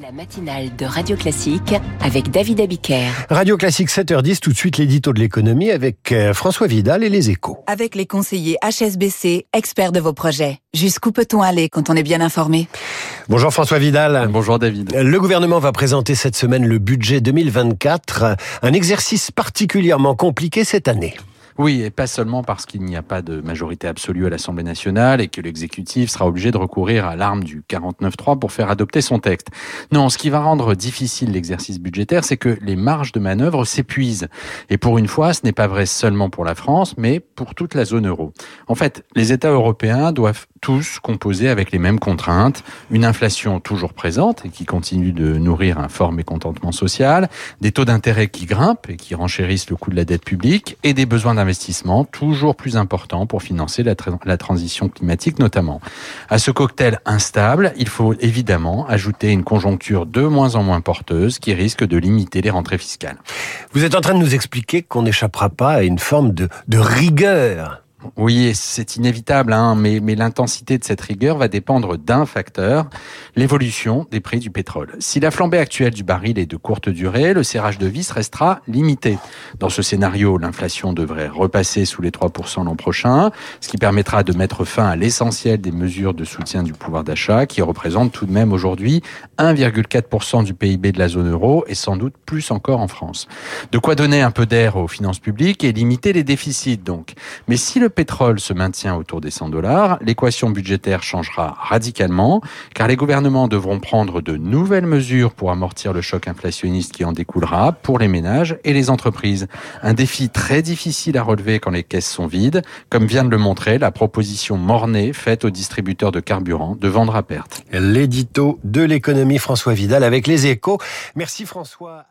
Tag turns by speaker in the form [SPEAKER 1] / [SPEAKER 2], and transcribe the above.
[SPEAKER 1] La matinale de Radio Classique avec David Abiker.
[SPEAKER 2] Radio Classique 7h10, tout de suite l'édito de l'économie avec euh, François Vidal et les échos.
[SPEAKER 3] Avec les conseillers HSBC, experts de vos projets. Jusqu'où peut-on aller quand on est bien informé?
[SPEAKER 2] Bonjour François Vidal.
[SPEAKER 4] Bonjour David.
[SPEAKER 2] Le gouvernement va présenter cette semaine le budget 2024, un exercice particulièrement compliqué cette année.
[SPEAKER 4] Oui, et pas seulement parce qu'il n'y a pas de majorité absolue à l'Assemblée nationale et que l'exécutif sera obligé de recourir à l'arme du 49-3 pour faire adopter son texte. Non, ce qui va rendre difficile l'exercice budgétaire, c'est que les marges de manœuvre s'épuisent. Et pour une fois, ce n'est pas vrai seulement pour la France, mais pour toute la zone euro. En fait, les États européens doivent tous composer avec les mêmes contraintes, une inflation toujours présente et qui continue de nourrir un fort mécontentement social, des taux d'intérêt qui grimpent et qui renchérissent le coût de la dette publique et des besoins d'investissement toujours plus importants pour financer la, transition climatique notamment. À ce cocktail instable, il faut évidemment ajouter une conjoncture de moins en moins porteuse qui risque de limiter les rentrées fiscales.
[SPEAKER 2] Vous êtes en train de nous expliquer qu'on n'échappera pas à une forme de rigueur
[SPEAKER 4] oui, c'est inévitable, hein, mais, l'intensité de cette rigueur va dépendre d'un facteur, l'évolution des prix du pétrole. Si la flambée actuelle du baril est de courte durée, le serrage de vis restera limité. Dans ce scénario, l'inflation devrait repasser sous les 3% l'an prochain, ce qui permettra de mettre fin à l'essentiel des mesures de soutien du pouvoir d'achat, qui représentent tout de même aujourd'hui 1,4% du PIB de la zone euro et sans doute plus encore en France. De quoi donner un peu d'air aux finances publiques et limiter les déficits donc. Mais si le le pétrole se maintient autour des 100 dollars, l'équation budgétaire changera radicalement, car les gouvernements devront prendre de nouvelles mesures pour amortir le choc inflationniste qui en découlera pour les ménages et les entreprises. Un défi très difficile à relever quand les caisses sont vides, comme vient de le montrer la proposition mornée faite aux distributeurs de carburant de vendre à perte.
[SPEAKER 2] L'édito de l'économie François Vidal avec les échos. Merci François.